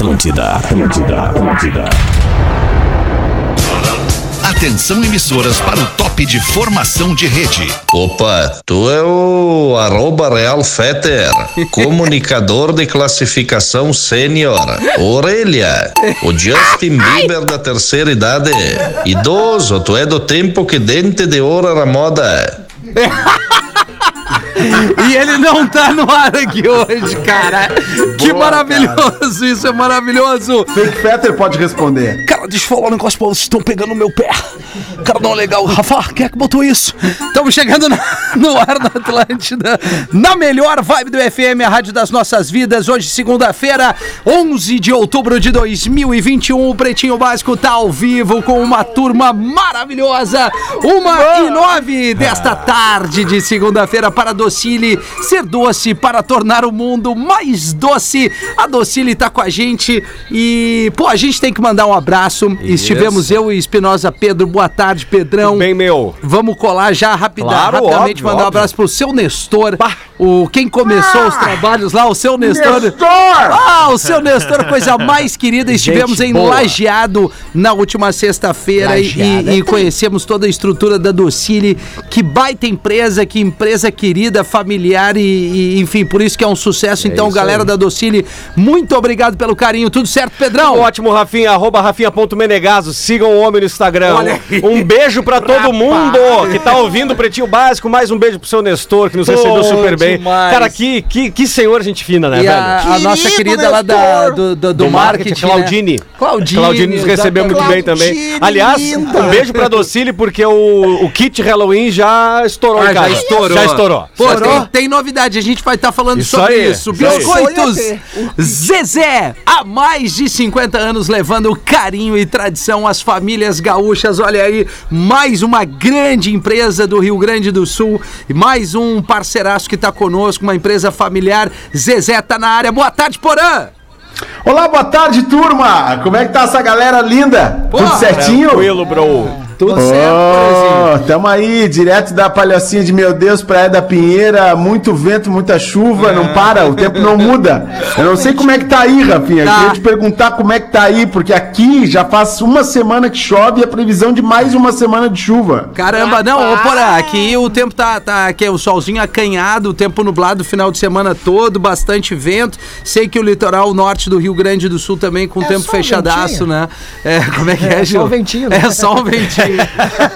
Atlântida, Atlântida, Atlântida. Atenção emissoras para o top de formação de rede. Opa, tu é o arroba Real Feter, comunicador de classificação sênior. Orelha, o Justin Bieber da terceira idade. Idoso, tu é do tempo que dente de ouro era moda. E ele não tá no ar aqui hoje, cara. Que maravilhoso, isso é maravilhoso. Fake Fetter pode responder. Cara, deixa eu falar um negócio pra vocês, estão pegando no meu pé. Cara, não é legal. Rafa, quem é que botou isso? Estamos chegando na- no ar na Atlântida, na melhor vibe do FM, a rádio das nossas vidas. Hoje, segunda-feira, 11 de outubro de 2021. O Pretinho Básico tá ao vivo com uma turma maravilhosa. Uma e nove desta tarde de segunda-feira para Docile ser doce para tornar o mundo mais doce. A Docile tá com a gente e, pô, a gente tem que mandar um abraço. Estivemos eu e Espinosa Pedro. Boa tarde, Pedrão. Bem, meu. Vamos colar já rapida, Claro, rapidamente, óbvio, mandar um óbvio. abraço pro seu Nestor. O, quem começou os trabalhos lá, o seu Nestor. Nestor! Ah, o seu Nestor, coisa mais querida. Estivemos Gente em boa. Lajeado na última sexta-feira e, e- e conhecemos toda a estrutura da Docile. Que baita empresa, que empresa querida, familiar e, e, enfim, por isso que é um sucesso. então, isso galera aí. da Docile, muito obrigado pelo carinho. Tudo certo, Pedrão? Ótimo, Rafinha, arroba rafinha.menegaso. Sigam o homem no Instagram. Um beijo pra todo mundo que tá ouvindo o Pretinho Básico. Mais um beijo pro seu Nestor, que nos Pô, recebeu super bem. demais. Cara, que, que, que senhor gente fina, né, E velho? a, a nossa querida lá da, do, do, do marketing, né? Claudine. Claudine. Claudine nos recebeu muito bem também. Claudine, Aliás, linda. um beijo pra Docile, porque o, o kit Halloween já estourou Ah, em já casa. estourou. Já estourou. Tem, tem novidade, a gente vai estar falando Isso sobre aí, isso. Biscoitos Zezé, há mais de 50 anos levando carinho e tradição às famílias gaúchas. Olha aí, mais uma grande empresa do Rio Grande do Sul, e mais um parceiraço que tá conosco, uma empresa familiar. Zezé tá na área. Boa tarde, Porã! Olá, boa tarde, turma! Como é que tá essa galera linda? Pô, Tudo certinho? Tranquilo, bro. Tudo certo? Oh, tamo aí, direto da palhocinha de meu Deus, Praia da Pinheira, muito vento, muita chuva, não para, o tempo não muda. Eu não sei como é que tá aí, Rafinha. Tá. Queria te perguntar como é que tá aí, porque aqui já faz uma semana que chove e a previsão de mais uma semana de chuva. Caramba, não, ô Porã, aqui o tempo tá, tá aqui, o solzinho acanhado, o tempo nublado o final de semana todo, bastante vento. Sei que o litoral norte do Rio Grande do Sul também com o tempo só um fechadaço, ventinho. né? É, como é que é, É, Gil? só um ventinho, né? É só um ventinho.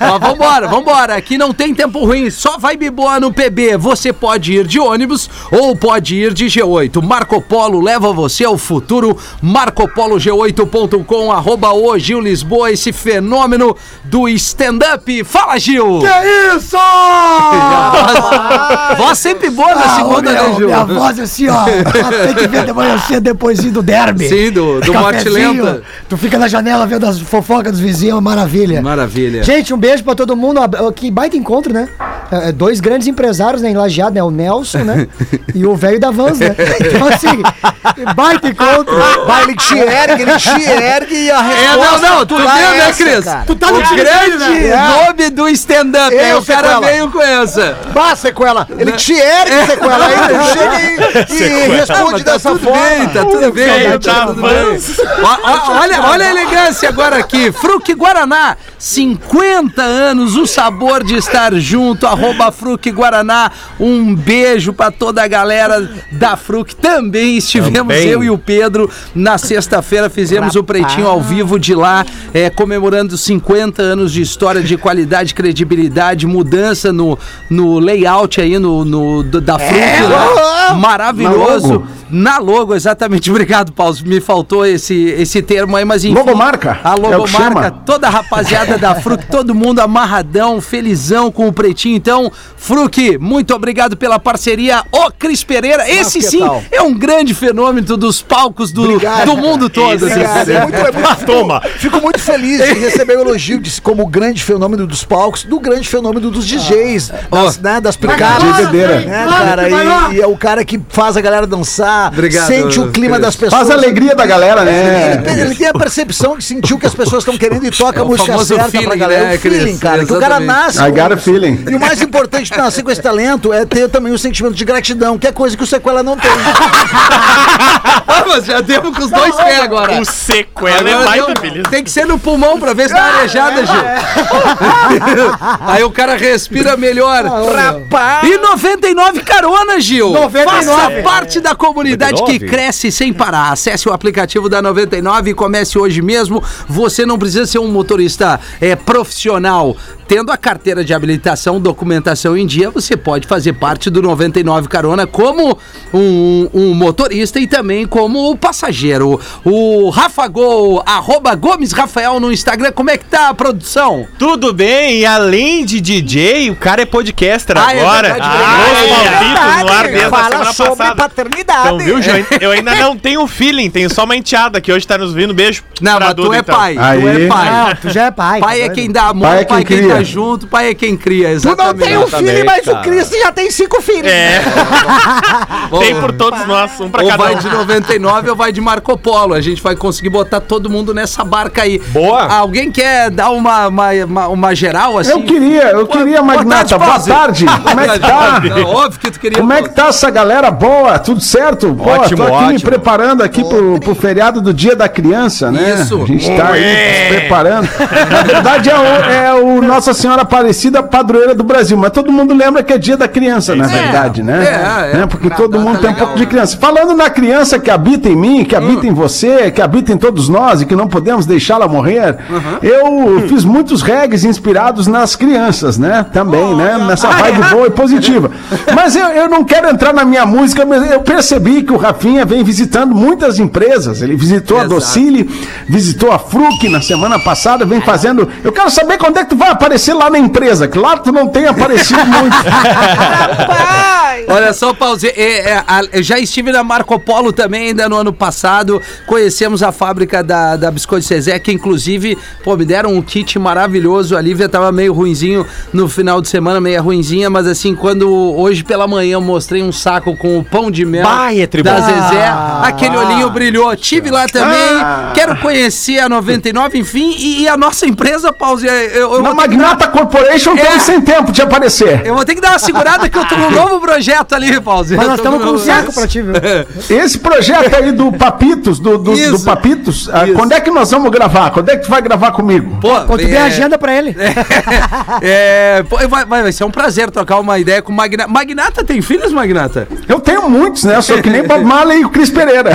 Mas vambora, vambora. Aqui não tem tempo ruim, só vibe boa no PB. Você pode ir de ônibus ou pode ir de G8. Marco Polo leva você ao futuro. MarcoPoloG8.com, arroba o Gil Lisboa, esse fenômeno do stand-up. Fala, Gil! Que isso? Voz, voz sempre boa na Ah, segunda, ô, né, meu, Gil? Minha voz assim, ó. Tem que ver de manhã cedo depois do derby. Sim, do- do Morte Lenta. Tu fica na janela vendo as fofocas dos vizinhos, maravilha. Maravilha. Gente, um beijo pra todo mundo. Que baita encontro, né? É, Dois grandes empresários, né? Enlajeado, né? O Nelson, né? E o velho da Vans, né? Então, assim, baita encontro. Vai, ele te ergue, ele te ergue e a É, não, não, tu viu, é né, Cris? cara. Tu tá no grande nome do stand-up. Aí Eu, o cara Sequela. veio com essa. Bah, sequela, ele te ergue, sequela, aí ele chega e, e responde tá dessa tudo forma. bem, tá tudo bem. Tá tudo bem. Olha, olha a elegância agora aqui. Fruc Guaraná, 50 anos, o sabor de estar junto. Arroba Fruc Guaraná. Um beijo pra toda a galera da Fruc. Também estivemos Também. eu e o Pedro na sexta-feira. Fizemos o Pretinho ao vivo de lá, é, comemorando 50 anos de história, de qualidade, credibilidade, mudança no, no layout aí no, no- da Fruc. lá. Maravilhoso. Na logo. Na logo, exatamente. Obrigado, Paulo. Me faltou esse, esse termo aí, mas enfim. Logomarca? A É logomarca, chama? toda a rapaziada da Fruc, todo mundo amarradão, felizão com o pretinho. Então, Fruc, muito obrigado pela parceria. Ô, Cris Pereira, esse sim tal? é um grande fenômeno dos palcos do, Obrigado. do mundo todo. assim. Obrigado, é muito, é muito, Toma. Fico muito feliz de receber o elogio de, como grande fenômeno dos palcos, do grande fenômeno dos DJs, das, né, das picadas. Né, cara, e, e é o cara que faz a galera dançar, Obrigado, sente o clima das pessoas. Faz a alegria da galera, né? Ele, ele tem a percepção de sentir o que as pessoas estão querendo e toca É a música famoso certa pra feeling, galera. né, o feeling, Cris? cara. Que o cara Exatamente. nasce. I got a feeling. E o mais importante de nascer com esse talento é ter também o sentimento de gratidão, que é coisa que o sequela não tem. Ah, mas já demos com os dois pés agora. O sequela Agora é baita deu- beleza. Tem que ser no pulmão pra ver se dá arejada, Gil. Aí o cara respira melhor. Rapaz! E 99 carona, Gil. 99. Faça parte da comunidade que 99? cresce sem parar. Acesse o aplicativo da 99 e comece hoje mesmo. Você não precisa ser um motorista é, profissional. Tendo a carteira de habilitação, documentação em dia, você pode fazer parte do 99 Carona como um, um motorista e também como passageiro. O Rafa Gol, arroba Gomes Rafael no Instagram. Como é que tá a produção? Tudo bem, e além de DJ, o cara é podcaster Ah, é agora. verdade, ah, verdade. os palpitos no ar desde Fala semana sobre passada. paternidade. Então, viu, Gil? Eu ainda não tenho feeling, tenho só uma enteada que hoje tá nos vindo. Beijo. Não, pra mas tu Duda, é então. pai. Tu é pai. Tu já é pai. Pai é tá quem dá amor, Pai pai é é quem quem, cria. tá junto, pai é quem cria. Tu Exatamente. não tem um filho, mas cara. o Cris já tem cinco filhos. É, tem por todos nós, um pra Ou cada vai um. de 99 ou vai de Marco Polo. A gente vai conseguir botar todo mundo nessa barca aí. Boa. Alguém quer dar uma, uma, uma, uma geral assim? Eu queria, eu queria, Magnata. Boa Pause. tarde. Como é que tá? Não, óbvio que tu queria. Como é que tá essa galera boa? Tudo certo? Pô, Ótimo, tô aqui me ótimo. preparando aqui pro, pro feriado do Dia da Criança, né? Isso. A gente tá aí se preparando. Na verdade é o, é o Nossa Senhora Aparecida, padroeira do Brasil, mas todo mundo lembra que é Dia da Criança, na verdade, né? é, é. Né? Porque todo mundo tem um pouco de né? criança. Falando na criança que habita em mim, que habita em você, que habita em todos nós e que não podemos deixá-la morrer, eu fiz muitos regs inspirados nas crianças, né? Também, né? Nessa vibe boa e positiva. Mas eu, eu não quero entrar na minha música, mas eu percebi que o Rafinha vem visitando muitas empresas. Ele visitou a. Docile, visitou a Fruc na semana passada, vem fazendo. Eu quero saber quando é que tu vai aparecer lá na empresa, que lá tu não tem aparecido muito. Olha só, pause. É, é, eu já estive na Marco Polo também, ainda no ano passado. Conhecemos a fábrica da, da Biscoito Zezé, que inclusive, pô, me deram um kit maravilhoso. A Lívia tava meio ruinzinho no final de semana, meio ruinzinha, mas assim, quando hoje pela manhã eu mostrei um saco com o pão de mel Bah, é da Zezé, Ah. aquele olhinho brilhou. Tive lá também, quero conhecer a 99, enfim, e, e a nossa empresa, pause. Eu, eu Na vou Magnata Corporation É. sem tempo de aparecer. eu vou ter que dar uma segurada que eu tô num novo projeto ali, Pause. Mas nós estamos com um saco pra ti, viu? Esse projeto aí do Papitos, do, do, do Papitos, ah, Isso. quando é que nós vamos gravar? Quando é que tu vai gravar comigo? Pô, Quando tu der agenda pra ele. É, pô, vai, vai, vai ser um prazer trocar uma ideia com o Magnata. Magnata tem filhos, Magnata? Eu tenho muitos, né? Eu sou que nem Bob Marley e o Cris Pereira.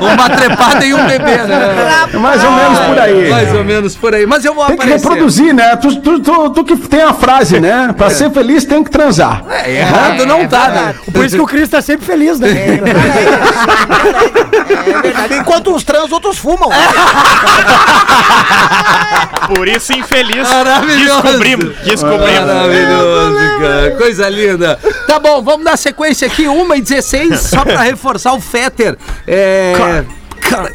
Uma trepada e um bebê, né? É mais ou menos por aí. Mais ou menos por aí. Mas eu vou Tem que aparecer. reproduzir, né? Tu, tu, tu, tu que tem a frase, né? Pra ser feliz tem que transar. É, errado não tá, né? Por isso que o Cris tá sempre feliz, né? É verdade. Enquanto uns trans, outros fumam. Por isso, infeliz, Maravilhoso. descobrimos. Descobrimos. Maravilhoso, cara. Coisa linda. Tá bom, vamos dar sequência aqui. 1 e 16 só pra reforçar o Fetter. É. Cara,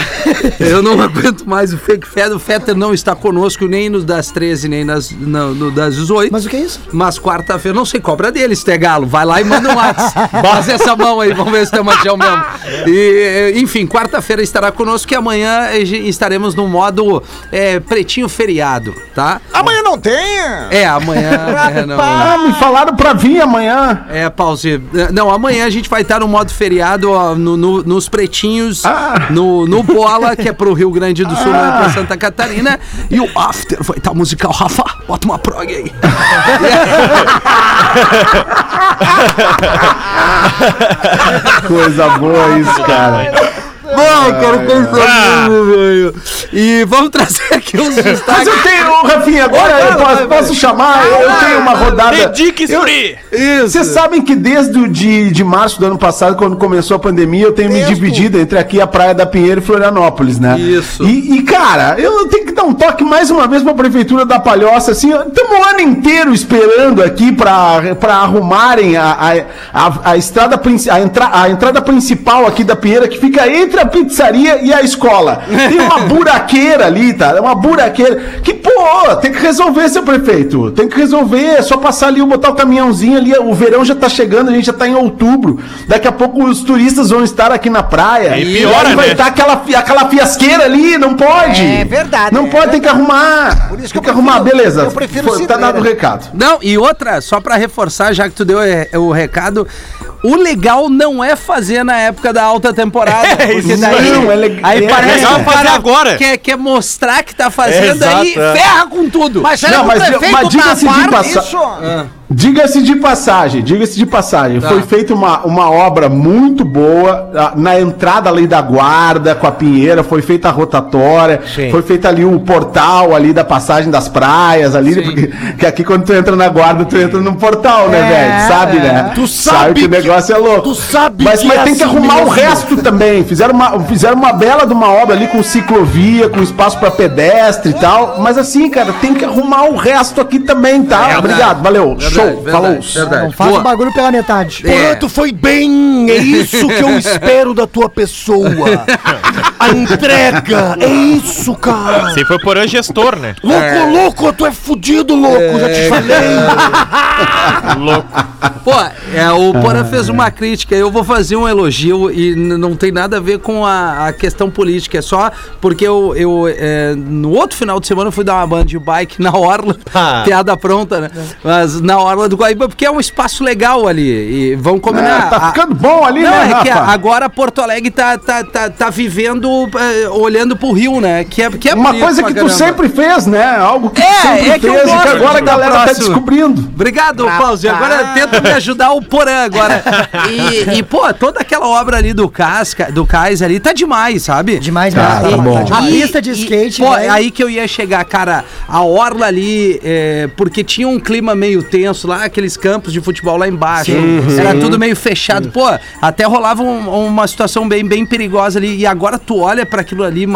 eu não aguento mais o fake Fetter. O Fetter não está conosco nem nos das 13, nem nas, no, no das 18. Mas o que é isso? Mas quarta-feira, não sei, cobra dele, se tem galo. Vai lá e manda um WhatsApp. Faz essa mão aí, vamos ver se tem machão mesmo. E, enfim, quarta-feira estará conosco e amanhã estaremos no modo eh, pretinho feriado, tá? Amanhã não tem. É, amanhã. é, não, Ah, me falaram pra vir amanhã. é, pause. Não, amanhã a gente vai estar no modo feriado ó, no- no- nos pretinhos, no, no Bola, que é pro Rio Grande do Sul, é pra Santa Catarina. E o After vai estar musical. Rafa, bota uma prog aí. Coisa boa isso, cara. Quero pensar velho. E vamos trazer aqui uns Mas destaques. eu tenho, Rafinha, agora Vai, eu vai, posso, vai, posso chamar? Eu tenho uma rodada. Dedique-se, Free. Isso. Vocês sabem que desde o de, de março do ano passado, quando começou a pandemia, eu tenho me dividido entre aqui a Praia da Pinheiro e Florianópolis, né? Isso. E, e, cara, eu tenho que um toque mais uma vez pra Prefeitura da Palhoça, assim, estamos o ano inteiro esperando aqui pra, pra arrumarem a, a, a, a estrada, a, entra, a entrada principal aqui da Pinheira, que fica entre a pizzaria e a escola. Tem uma buraqueira ali, tá? É uma buraqueira. Que, pô, tem que resolver, seu prefeito. Tem que resolver, é só passar ali, botar o caminhãozinho ali, o verão já tá chegando, a gente já tá em outubro. Daqui a pouco os turistas vão estar aqui na praia. E piora, aí vai né? estar aquela, fi- aquela fiasqueira ali, não pode. É verdade, Não é pode, tem que arrumar. Por isso que tem eu que arrumar, prefiro- beleza. eu prefiro Foi- tá dado o recado. Não, e outra, só pra reforçar, já que tu deu é, o recado, o legal não é fazer na época da alta temporada. porque isso daí, não, é aí é parece legal que o fazer cara agora. Quer, quer mostrar que tá fazendo, Exato, aí é. ferra com tudo. Mas será Não, que o mas, prefeito mas tá diga-se a de passagem. Diga-se de passagem, diga-se de passagem. Foi feita uma, uma obra muito boa na entrada ali da guarda, com a pinheira, foi feita a rotatória, Sim. foi feito ali o portal ali da passagem das praias ali, porque que aqui quando tu entra na guarda, tu entra num portal, né, É, velho? Sabe, é. né? Tu sabe que o que- negócio é louco. tu sabe mas, que mas é tem que assim arrumar o mesmo. resto também. Fizeram uma, fizeram uma bela de uma obra ali com ciclovia, com espaço pra pedestre e tal. Mas assim, cara, tem que arrumar o resto aqui também, tá? Obrigado, valeu. Show, falou. Não faz o bagulho pela metade. É. tu foi bem. É isso que eu espero da tua pessoa. A entrega. É isso, cara. Se foi por gestor, né? Louco, louco, tu é fudido, louco. Já te falei. Louco. Pô, é, o Porã fez uma crítica, eu vou fazer um elogio e não tem nada a ver com a, a questão política, é só porque eu, eu é, no outro final de semana eu fui dar uma banda de bike na Orla, Ah. piada pronta, né? Mas na Orla do Guaíba, porque é um espaço legal ali e vão combinar. É, tá A- ficando bom ali, não, né, é que Rafa? agora Porto Alegre tá, tá, tá, tá vivendo, é, olhando pro Rio, né? Que é, que é Uma coisa que tu caramba. sempre fez, né? Algo que É, tu sempre é que fez e que agora a galera tá descobrindo. Obrigado, Pause. Agora tenta me ajudar o Porã agora. E, e, pô, toda aquela obra ali do Casca, do Cais ali, tá demais, sabe? Demais mesmo. tá bom. A E- pista de e- skate. Pô, vai- aí que eu ia chegar, cara. A orla ali, é, porque tinha um clima meio tenso lá, aqueles campos de futebol lá embaixo. Era tudo meio fechado. Pô, até rolava um- uma situação bem, bem perigosa ali. E agora tu olha pra aquilo ali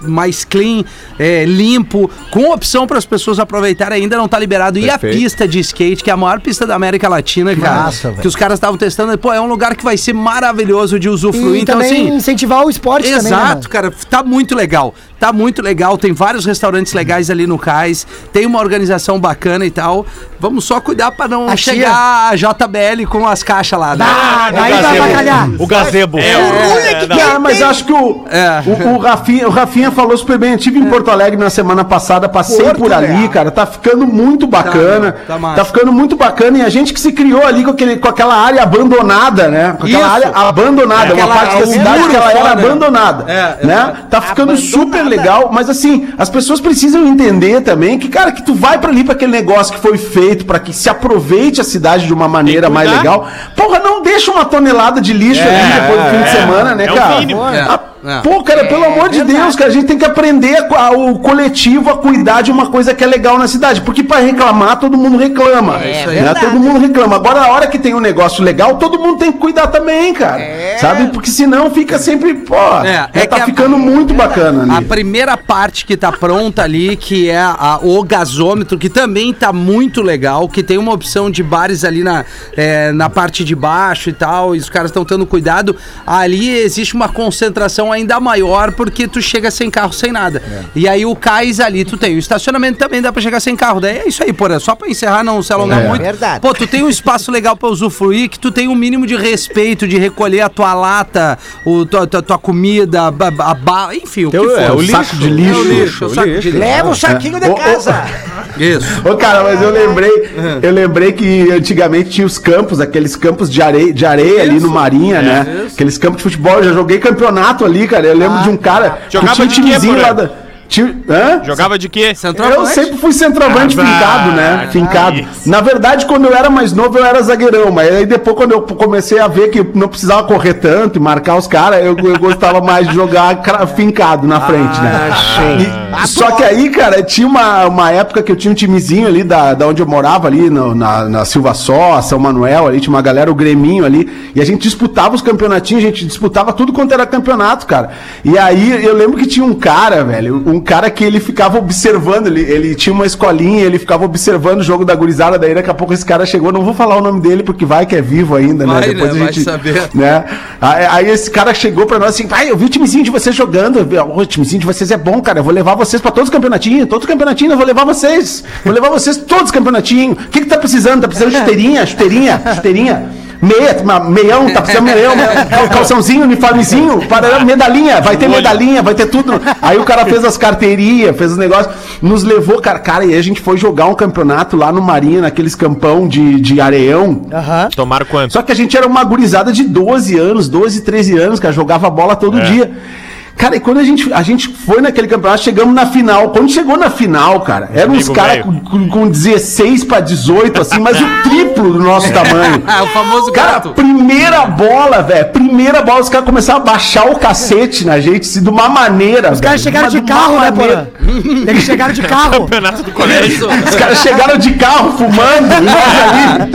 mais clean, é, limpo, com opção para as pessoas aproveitarem. Ainda não tá liberado. E a pista de skate, que é a maior pista da América Latina, cara. massa, que os caras estavam testando. Pô, é um lugar que vai ser maravilhoso de usufruir. E então, também assim. incentivar o esporte também, né, Exato, cara, tá muito legal. Tá muito legal. Tem vários restaurantes legais ali no cais. Tem uma organização bacana e tal. Vamos só cuidar pra não A chegar a JBL com as caixas lá, né? Ah, aí vai avacalhar. O gazebo. É, não. Cara, mas acho que o, É. o, o Rafinha, o Rafinha falou super bem. Eu estive em Porto Alegre na semana passada, passei Porto por ali, Real. cara. Tá ficando muito bacana. Tá, Tá, tá ficando muito bacana. E a gente que se criou ali com, aquele, com aquela área abandonada, né? Com aquela Isso. área abandonada. É, uma aquela- parte da cidade que ela era abandonada. É, né? Tá ficando super legal. Mas assim, as pessoas precisam entender também que, cara, que tu vai pra ali pra aquele negócio que foi feito pra que se aproveite a cidade de uma maneira mais legal. Porra, não deixa uma tonelada de lixo ali depois do fim de semana, né, é o cara? mínimo. Ah, É. Pô, cara, pelo amor de Deus, cara, a gente tem que aprender a a- o coletivo a cuidar de uma coisa que é legal na cidade. Porque pra reclamar, todo mundo reclama. É né? verdade. Todo mundo reclama. Agora, a hora que tem um negócio legal, todo mundo tem que cuidar também, cara. Sabe? Porque senão fica sempre, pô, É, é, é tá que a- ficando muito bacana A ali. primeira parte que tá pronta ali, que é a- o gasômetro, que também tá muito legal, que tem uma opção de bares ali na, é, na parte de baixo e tal, e os caras estão tendo cuidado. Ali existe uma concentração ainda maior, porque tu chega sem carro, sem nada. E aí o cais ali, tu tem. O estacionamento também dá pra chegar sem carro. Daí é isso aí, porra. Só pra encerrar, não se alongar É. muito. Verdade. Pô, tu tem um espaço legal pra usufruir, que tu tem um mínimo de respeito, de recolher a tua lata, o, tua, tua, tua comida, a, a ba- enfim, o que Teu- for. é, o saco lixo. de lixo. É o lixo, o saco de lixo. Leva o saquinho de Ô, ô, casa. Isso. Ô, cara, mas eu lembrei, eu lembrei que antigamente tinha os campos, aqueles campos de areia, de areia ali no Marinha, né? Aqueles campos de futebol, eu já joguei campeonato ali, cara. Eu lembro de um cara Jogava que de um timezinho lá da. Jogava de quê? Eu sempre fui centroavante Ah, fincado, né? ah, Fincado. isso. Na verdade, quando eu era mais novo, eu era zagueirão, mas aí depois, quando eu comecei a ver que não precisava correr tanto e marcar os caras, eu, eu gostava mais de jogar fincado na frente, né? Só que aí, cara, tinha uma, uma época que eu tinha um timezinho ali da, da onde eu morava, ali no- na, na Silva Só, São Manuel, ali tinha uma galera, o Greminho ali, e a gente disputava os campeonatinhos, a gente disputava tudo quanto era campeonato, cara. E aí eu lembro que tinha um cara, velho, um cara que ele ficava observando, ele, ele tinha uma escolinha, ele ficava observando o jogo da gurizada, daí daqui a pouco esse cara chegou, não vou falar o nome dele porque vai que é vivo ainda, Vai, né? Depois né? a Vai gente. saber. Né? Aí, aí esse cara chegou pra nós assim, pai, eu vi o timezinho de vocês jogando, eu vi, "Ô, o timezinho de vocês é bom, cara, eu vou levar vocês pra todos os campeonatinhos, todos os campeonatinhos, eu vou levar vocês, vou levar vocês todos os campeonatinhos. O que que tá precisando? Tá precisando de chuteirinha, chuteirinha, chuteirinha? Meia, meião, tá precisando de meião, cal- calçãozinho, uniformezinho, para, medalhinha, vai ter medalhinha, vai ter tudo. Aí o cara fez as carteirinhas, fez os negócios, nos levou, cara, cara, e aí a gente foi jogar um campeonato lá no Marinha, naqueles campão de, de areião, Aham. Tomaram quanto? só que a gente era uma gurizada de 12 anos, 12, 13 anos, cara, jogava bola todo dia. Cara, e quando a gente, a gente foi naquele campeonato, chegamos na final. Quando chegou na final, cara, eram uns caras com, com, com 16 pra 18, assim, mas o triplo do nosso tamanho. Ah, o famoso Cara, gato. primeira bola, velho. Primeira bola, os caras começaram a baixar o cacete na gente, assim, de uma maneira. Os caras chegaram de carro, né, Porã? Eles chegaram de carro. Campeonato do colégio. Os caras chegaram de carro fumando, e nós ali.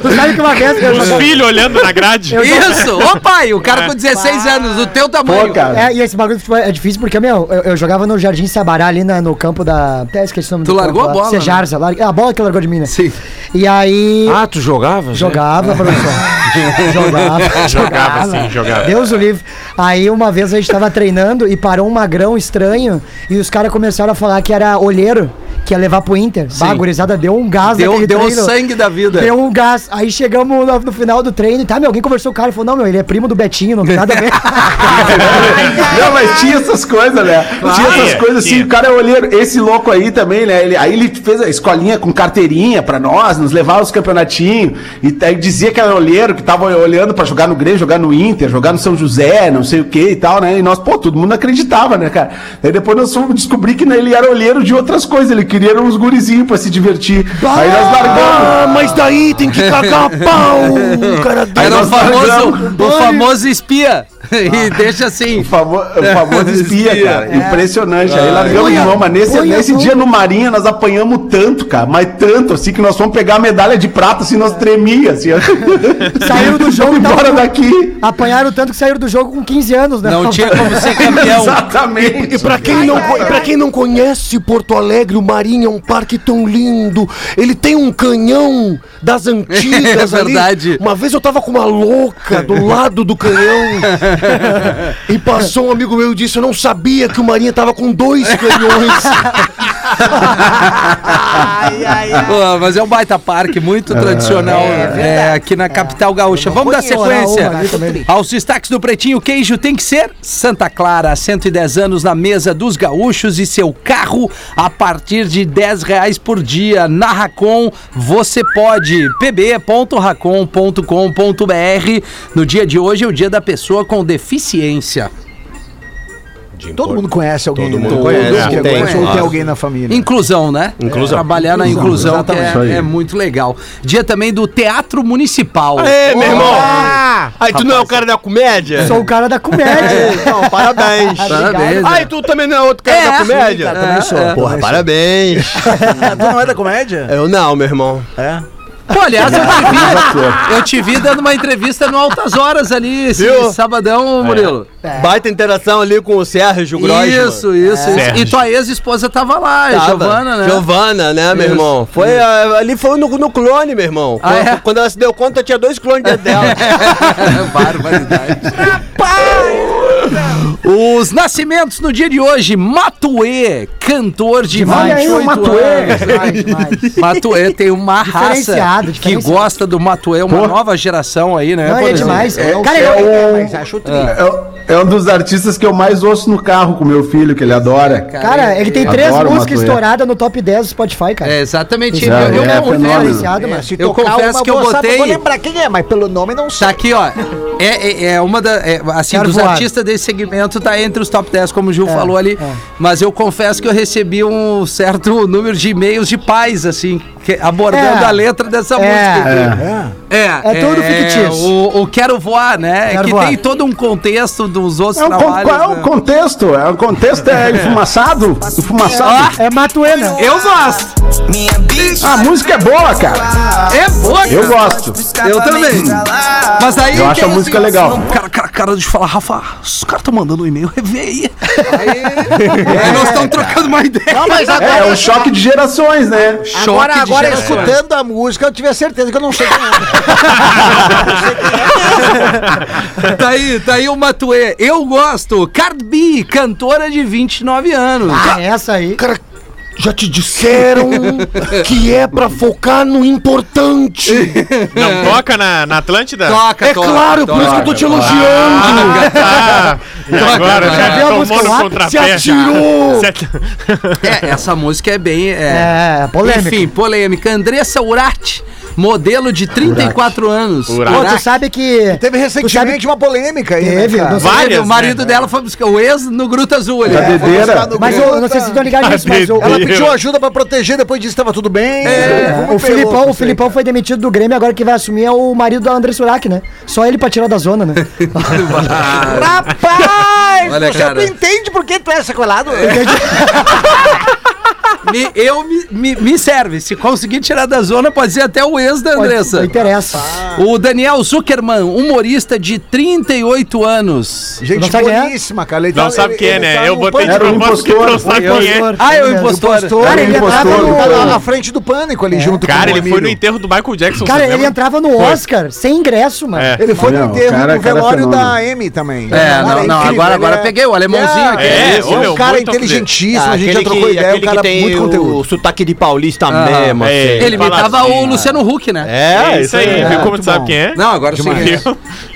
Tu sabe que uma vez eu Os filhos olhando na grade. Isso! Ô pai, o cara com 16 anos, o teu tamanho. Pô, cara. É, e esse bagulho de futebol é difícil porque, meu, eu, eu jogava no Jardim Sabará ali na- no campo da. Até esqueci o nome Tu largou campo a bola, né? Sejarza, larguei- a bola que largou de mim, né? Sim. E aí. Ah, tu jogava? Jogava, professor. jogava, Jogava sim, jogava. Deus o livre. Aí uma vez a gente tava treinando e parou um magrão estranho e os caras começaram a falar que era olheiro, que ia levar pro Inter. Bah, a gurizada deu um gás Deu, naquele deu o sangue da vida. Deu um gás. Aí chegamos no, no final do treino e tá, meu, alguém conversou com o cara e falou: Não, meu, ele é primo do Betinho, não tem nada a ver. Não, mas tinha essas coisas, né? tinha essas coisas assim, tinha. o cara é olheiro. Esse louco aí também, né? Ele, aí ele fez a escolinha com carteirinha pra nós, nos levava os campeonatinhos. E aí dizia que era olheiro, que tava olhando pra jogar no Grêmio, jogar no Inter, jogar no São José, não sei o que e tal, né? E nós, pô, todo mundo acreditava, né, cara? Aí depois nós fomos descobrir que né, ele era olheiro de outras coisas, ele queria uns gurizinhos pra se divertir. Aí nós Ah, largamos. mas daí tem que cagar a pau, cara. Aí Era o nós famoso, largamos. o famoso espia. E deixa assim. O famo- o famoso espia, Espia. cara. Impressionante. Aí largamos Põe de mão, mas nesse, nesse dia no Marinha nós apanhamos tanto, cara. Mas tanto, assim, que nós fomos pegar a medalha de prata, assim, nós tremia, assim. Saíram do jogo e Vamos embora tava- daqui. Apanharam tanto que saíram do jogo com 15 anos, né? Não tinha como ser campeão. Exatamente. E pra quem, não, co- pra quem não conhece Porto Alegre, o Marinho é um parque tão lindo. Ele tem um canhão das antigas É ali. verdade. Uma vez eu tava com uma louca do lado do canhão. e passou um amigo meu e disse: Eu não sabia que o Marinho tava com dois canhões. Pô, mas é um baita parque, muito tradicional é, aqui na capital gaúcha. Vamos dar sequência aos destaques do Pretinho Queijo. Tem que ser Santa Clara, 110 anos na mesa dos gaúchos e seu carro a partir de 10 reais por dia. Na Racon, você pode. pb.racon.com.br. No dia de hoje é o dia da pessoa com deficiência. Todo mundo conhece alguém. Todo né? mundo conhece, Todo mundo tem, conhece ou tem alguém na família. Inclusão, né? Inclusão. Trabalhar na inclusão. Isso é, é muito legal. Dia também do Teatro Municipal. Ê, meu irmão! Ah, Aí tu não é o cara da comédia? Sou o cara da comédia. Não, parabéns. Parabéns. Aí tu também não é outro cara É, da comédia? Cara, também sou. é. Porra, parabéns. tu não é da comédia? Eu não, meu irmão. É. Pô, aliás, eu te vi, eu te vi dando uma entrevista no Altas Horas ali, esse Viu? sabadão, Murilo. Baita interação ali com o Sérgio Grossman. Isso, isso, isso. Sérgio. E tua ex-esposa tava lá, Tava. Giovana, né? Giovana, né, meu Isso, irmão? Foi, ah, ali foi no, no clone, meu irmão. Ah, quando, é? quando ela se deu conta, tinha dois clones dentro dela. Barbaridade. Os nascimentos no dia de hoje, Matuê, cantor de Demais. 28 Olha aí o Matuê. anos. Demais, demais. Matuê tem uma raça Diferenciado, que diferenciado. gosta do Matuê, uma nova geração aí, né? Não, é Por- demais. Eu Cara, sei, eu, mas acho triste. É, é um dos artistas que eu mais ouço no carro com meu filho, que ele adora. cara, ele tem três adoro o músicas Matuê. estouradas no top 10 do Spotify, cara. É, exatamente. Eu, é, eu, é confesso- fenômeno. diferenciado, mano. Se Eu tocar confesso uma, que eu vou botei- Vou lembrar quem é, mas pelo nome não Tá sei. aqui, ó. É, é, é uma da. é, assim, Quero dos voar. artistas desse segmento tá entre os top 10, como o Gil falou ali. é. Mas eu confesso que eu recebi um certo número de e-mails de pais, assim, que- abordando É. a letra dessa É. música. É. É tudo fictício. O, o Quero Voar, né? Quero é que voar. tem todo um contexto dos outros É um, con- trabalhos. qual é o né? contexto? É, o contexto é enfumaçado? Enfumaçado? É Matuena. Eu gosto. A música é boa, cara. É boa, Eu gosto. Eu também. Mas aí. Eu acho a música legal. Cara, cara, cara, deixa eu falar, Rafa, os caras estão mandando um e-mail, revê aí. Aí nós estamos trocando uma ideia. Não, mas agora, É, é um choque de gerações, né? agora, choque de agora gerações. escutando a música, eu tive a certeza que eu não sei quem é. tá aí, tá aí o Matuê. Eu gosto. Card B, cantora de 29 anos. Ah, essa aí. Cara, já te disseram que é pra focar no importante. Não toca na, na Atlântida? Toca, É toca, claro, por isso que eu tô te elogiando. Ah, e agora, Já viu a tomou música no lá? Se atirou. Se ati- É, essa música é bem. É, polêmica. Enfim, polêmica. Andressa Urati, modelo de 34 anos. Urati. Pô, tu sabe que. Teve recentemente uma polêmica aí, Teve, né, cara? não Você Várias, o marido né? dela foi buscar o ex no Gruta Azul ali. A dedeira. Mas eu, eu não sei se vocês estão ligados nisso, mas o, Ela pediu ajuda pra proteger, depois disse que tava tudo bem. É, Vamos o Filipão, o. Filipão foi demitido do Grêmio, agora quem vai assumir é o marido da André Surak, né? Só ele pra tirar da zona, né? Rapaz, Olha, você cara. não entende por que tu é sequelado? Me- eu me, me, me serve. Se conseguir tirar da zona, pode ser até o ex da Não Andressa. interessa. O Daniel Zuckerman, humorista de 38 anos. Gente Não é? boníssima, cara. Ele Não tá- sabe ele- quem é, né? Eu botei de o propósito que não sabe foi quem é. Ah, é o O impostor. impostor, Cara, ele entrava no- na frente do pânico ali, junto Cara, com o ele foi no enterro do Michael Jackson. Cara, ele entrava no Oscar sem ingresso, mano. É. Ele foi Não, no enterro cara- do cara velório da Amy também. É, Cara, não, não, agora- agora peguei o alemãozinho aqui. É, ô, é um cara inteligentíssimo, a gente já trocou ideia, é aquele cara tem muito o conteúdo. sotaque de paulista Ah, mesmo, é. assim. Ele imitava assim, o Luciano Huck, né? É, isso aí. É, Viu como tu sabe bom. quem é? Não, agora sim. É.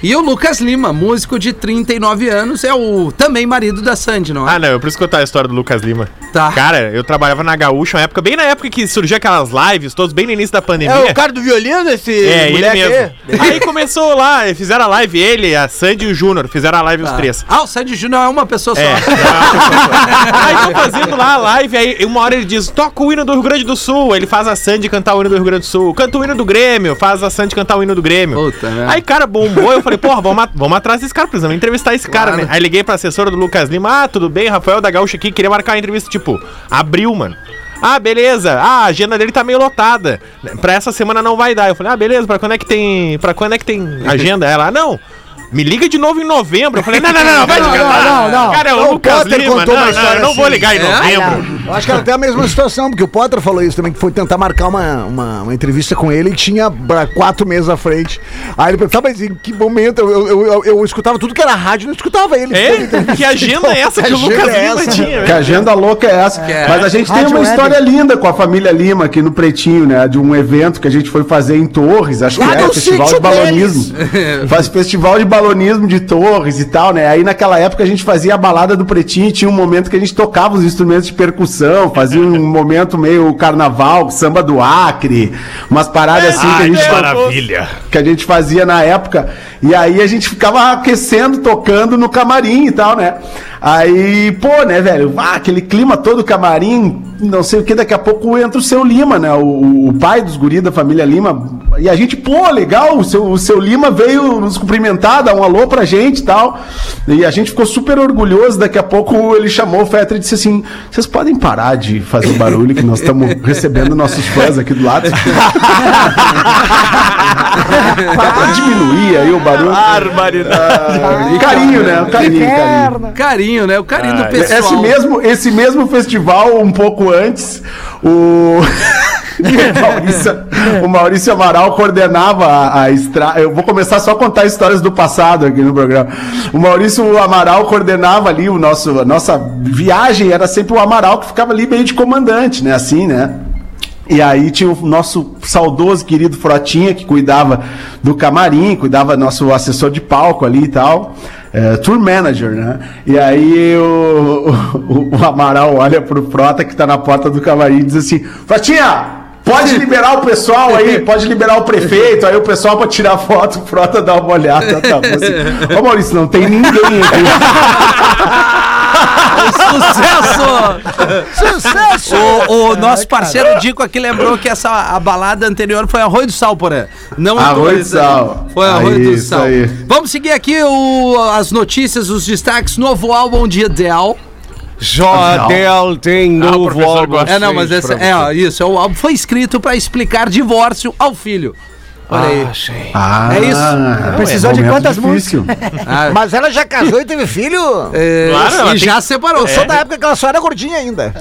E o Lucas Lima, músico de 39 anos, é o também marido da Sandy, não é? Ah, não, eu preciso contar a história do Lucas Lima. Tá. Cara, eu trabalhava na Gaúcha, uma época, bem na época que surgiu aquelas lives, todos bem no início da pandemia. É o cara do violino, esse É, ele mesmo. aí? Aí começou lá, fizeram a live, ele, a Sandy e o Júnior, fizeram a live os três. Ah, o Sandy Júnior é uma pessoa só. É. aí estão fazendo lá a live, aí uma hora ele diz, toca o hino do Rio Grande do Sul. Ele faz a Sandy cantar o hino do Rio Grande do Sul. Canta o hino do Grêmio, faz a Sandy cantar o hino do Grêmio. Puta merda. aí, cara, bombou. Eu falei, porra, vamos, vamos atrás desse cara, precisamos entrevistar esse cara, né? Aí liguei pra assessora do Lucas Lima, ah, tudo bem, Rafael da Gaúcha aqui, queria marcar a entrevista, tipo, abril, mano. Ah, beleza. Ah, a agenda dele tá meio lotada. Pra essa semana não vai dar. Eu falei, ah, beleza, pra quando é que tem. Pra quando é que tem agenda? Ela, ah, não. Me liga de novo em novembro. Eu falei, não, não, não, não vai Não, te não, catar. não, não. Cara, é o Não, Lucas Potter Lima. contou Não, uma não, história eu não vou assim. ligar em É? novembro. Eu acho que era até a mesma situação, porque o Potter falou isso também, que foi tentar marcar uma, uma, uma entrevista com ele e tinha quatro meses à frente. Aí ele perguntava, mas em que momento? Eu, eu, eu, eu- escutava tudo que era rádio, não escutava ele. É? Que agenda é essa que o agenda Lucas é Lima tinha? Que agenda louca é essa. é. Mas a gente tem uma Web. história linda com a família Lima aqui no Pretinho, né? De um evento que a gente foi fazer em Torres, acho que era no festival de balonismo. Faz festival de balonismo de Torres e tal, né? Aí naquela época a gente fazia a balada do Pretinho e tinha um momento que a gente tocava os instrumentos de percussão, fazia um momento meio carnaval, samba do Acre, umas paradas assim que a gente maravilha. que a gente fazia na época. E aí a gente ficava aquecendo, tocando no camarim e tal, né? Aí, pô, né, velho? Ah, aquele clima todo camarim, não sei o que, daqui a pouco entra o seu Lima, né? O, o pai dos guri da família Lima. E a gente, pô, legal, o seu, o seu Lima veio nos cumprimentar, dar um alô pra gente e tal. E a gente ficou super orgulhoso. Daqui a pouco ele chamou o Fetra e disse assim: vocês podem parar de fazer barulho que nós estamos recebendo nossos fãs aqui do lado. Dá pra diminuir aí o barulho. Barbaridade. E carinho, né? O carinho, carinho. Carinho, né? O carinho do pessoal. Esse mesmo, esse mesmo festival, um pouco antes, o. Maurício, o Maurício Amaral coordenava a, a estrada. Eu vou começar só a contar histórias do passado aqui no programa. O Maurício Amaral coordenava ali o nosso, a nossa viagem, era sempre o Amaral que ficava ali meio de comandante, né? Assim, né? E aí tinha o nosso saudoso querido Frotinha, que cuidava do camarim, cuidava nosso assessor de palco ali e tal. É, tour manager, né? E aí o, o, o Amaral olha pro Frota que tá na porta do camarim e diz assim: Frotinha, Pode liberar o pessoal aí, pode liberar o prefeito, aí o pessoal pra tirar foto, o Frota dá uma olhada. Tá, assim. Ô Maurício, não tem ninguém aqui. Sucesso! Sucesso! O, o nosso parceiro Dico aqui lembrou que essa a balada anterior foi Arroio do Sal, porém. Não Arroio do Sal. Foi Arroio Aí, do isso Sal. aí. Vamos seguir aqui o- as notícias, os destaques. Novo álbum de Adele. Jodel tem Ah, novo professor álbum. É, não, mas esse, é, ó, isso, é o álbum foi escrito pra explicar divórcio ao filho. Olha aí. Ah, É isso. Precisou de momento quantas difícil. Ah, Mas ela já casou e teve filho? é, Claro, ela e tem- já separou. Eu sou da época que ela só era gordinha ainda.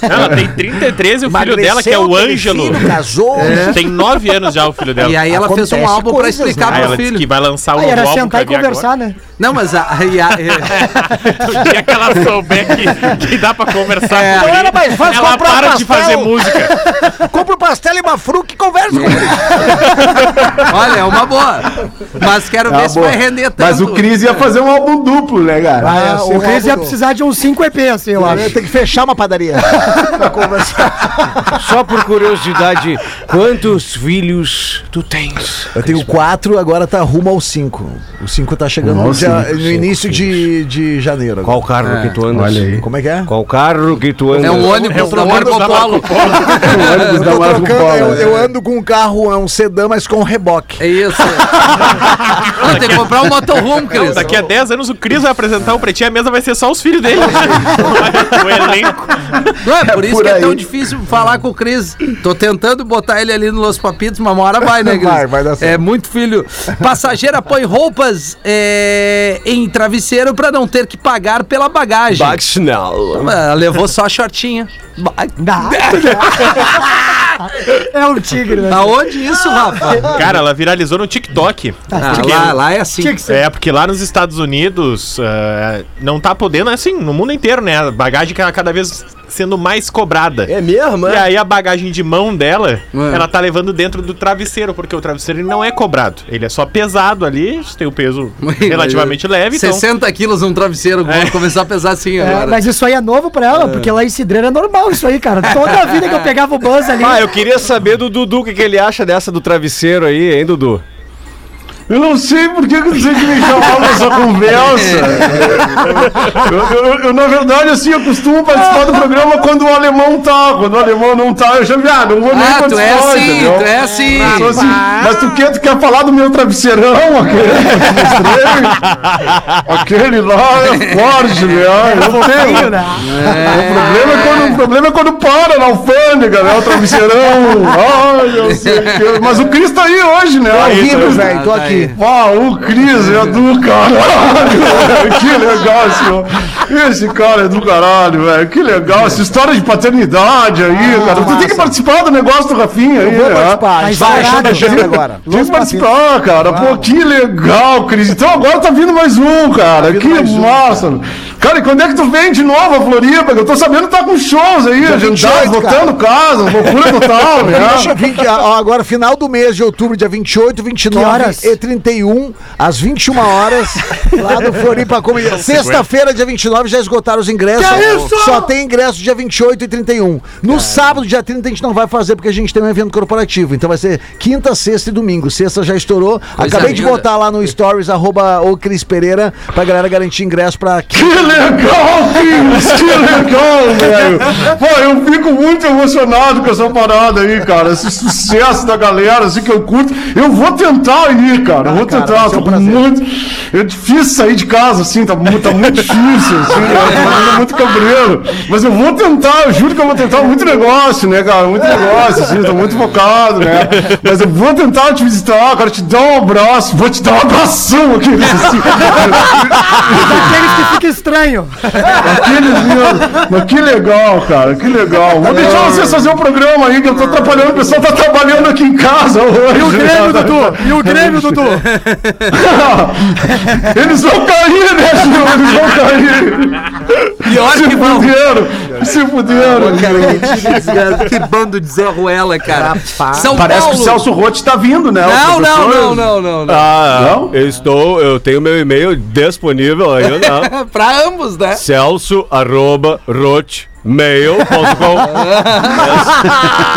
Ela tem 33 e o filho dela, que é o Ângelo, filho, casou. tem 9 anos já o filho dela. E aí ela fez um Acontece álbum pra coisas, explicar Aí pro ela disse filho. que vai lançar o Aí novo era álbum sentar e conversar, agora. né? Não, mas a, a- é- O dia que ela souber que, que dá pra conversar É. com ele, era mais fácil ela comprar um para de fazer música. Compra o pastel e uma fruta e conversa com ele. olha, é uma boa. Mas quero ver Ah, se boa. vai render tanto. Mas o Cris ia fazer um álbum duplo, né, cara? Ah, o Cris ia precisar de uns 5 EP, assim, eu acho. Tem que fechar uma padaria pra conversar. Só por curiosidade, quantos filhos tu tens? Eu tenho quatro, agora tá rumo ao cinco. O cinco tá chegando no, ao dia- cinco, no cinco, início de, de janeiro. agora. Qual carro que tu andas? olha aí. Como é que é? Qual carro que tu andas? É um ônibus É um da ônibus Marco Polo. O ônibus Eu, da Marco trocando, Polo, eu, né? eu ando com um carro, é um sedã, mas com reboque. É isso. Não, tem que comprar um motorhome, Cris. Daqui a 10 anos o Cris vai apresentar o Pretinho, a mesa vai ser só os filhos dele. o elenco. Não é por isso por que é aí. tão difícil falar com o Cris. Tô tentando botar ele ali no Los Papitos, mas uma hora vai, né, Cris? Vai, vai dar certo. É muito filho. Passageira põe roupas é, em travesseiro pra não ter que pagar pela bagagem. Bagnal. Ela levou só a shortinha. Ba- Dá. é um tigre, né? Aonde isso, Rafa? Cara, ela viralizou no TikTok. Ah, Porque- lá, lá é assim. É, porque lá nos Estados Unidos eh, não tá podendo, assim, no mundo inteiro, né? A bagagem que cada vez sendo mais cobrada. É mesmo, E aí a bagagem de mão dela, É. ela tá levando dentro do travesseiro, porque o travesseiro ele não é cobrado. Ele é só pesado ali, tem o peso relativamente leve, então... 60 quilos um travesseiro. Vamos começar a pesar assim É, agora. mas isso aí é novo pra ela, porque lá em Cidreira é normal isso aí, cara. Toda a vida que eu pegava o bus ali. Ah, eu queria saber do Dudu o que, que ele acha dessa do travesseiro aí, hein, Dudu? Eu não sei por que você tem que me chamar nessa conversa. Eu, eu- eu, na verdade, assim, eu costumo participar do programa quando o alemão tá. Quando o alemão não tá, eu já ah, não vou nem Ah, tu é participar, assim, entendeu? tu é assim. Eu assim, mas tu quer, tu quer falar do meu travesseirão, aquele? Aquele lá é forte, né? Eu tenho. né? O, problema é quando, o problema é quando para na alfândega, né? O travesseirão. Ai, eu sei que... Mas o Cris tá aí hoje, né? Tô Aí, vivo, tá- velho, tô tá ah, o Cris é do caralho, que legal, senhor. Esse cara é do caralho, velho. Que legal, essa história de paternidade aí, cara. Tu tem que participar do negócio do Rafinha aí, Vou né? participar. Tá gente vai a agenda agora. Tem que participar, cara. Pô, que legal, Cris. Então agora tá vindo mais um, cara. que mais um, massa. Cara. e quando é que tu vem de novo a Floripa? Eu tô sabendo que tá com shows aí, Dia agendados, 28, botando casa, loucura total, né? Deixa 20, ó, agora, final do mês de outubro, dia 28, 29 Que horas? e 31, às 21 horas, lá do Floripa Comedy. Sexta-feira, dia 29, já esgotaram os ingressos. Que isso? Só tem ingresso dia 28 e 31. No sábado, dia 30, a gente não vai fazer porque a gente tem um evento corporativo. Então vai ser quinta, sexta e domingo. Sexta já estourou. Coisa Acabei de botar lá no stories, arroba o Cris Pereira, pra galera garantir ingresso pra Que legal, Cris! Que legal, velho! Pô, eu fico muito emocionado com essa parada aí, cara. Esse sucesso da galera, assim, que eu curto. Eu vou tentar ir, cara. Eu vou cara, tentar. vai ser um muito... É difícil sair de casa, assim, tá, mu- tá muito difícil, assim? Tá muito cabreiro. Mas eu vou tentar, eu juro que eu vou tentar muito negócio, né, cara? Muito negócio, assim, tô muito focado, né? Mas eu vou tentar te visitar, cara, te dar um abraço, vou te dar um abração aqui, assim. Aqueles que fica estranho. Mas que legal, cara, que legal. Vou deixar vocês fazer um programa aí, que eu tô atrapalhando, o pessoal tá trabalhando aqui em casa hoje. E o Grêmio, Dudu? E o Grêmio, Dudu? Eles vão cair, né, Gil? Eles vão cair. Pior Se que vão. fuderam, se fuderam. que bando de Zé Ruela, cara. São Parece Paulo. que o Celso Rotti tá vindo, né? Não, não, não, não, não, não. Ah, Não? eu estou, eu tenho meu e-mail disponível ainda. Pra ambos, né? Celso arroba rote Mail.com.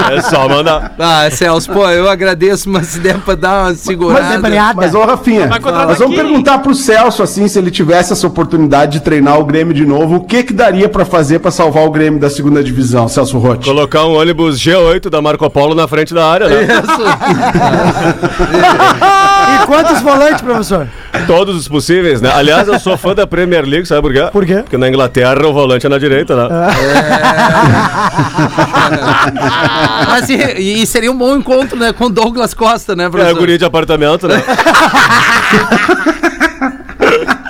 é, é só mandar. Ah, Celso, pô, eu agradeço, mas se der pra dar uma segurada. Mas, ô, Rafinha, contratar nós vamos perguntar pro Celso, assim, se ele tivesse essa oportunidade de treinar o Grêmio de novo, o que que daria pra fazer pra salvar o Grêmio da segunda divisão, Celso Rotti? Colocar um ônibus G8 da Marco Polo na frente da área, né? E quantos volantes, professor? Todos os possíveis, né? Aliás, eu sou fã da Premier League, sabe por quê? Por quê? Porque na Inglaterra o volante é na direita, né? Mas e, e seria um bom encontro, né? Com Douglas Costa, né, É, professor? guri de apartamento, né?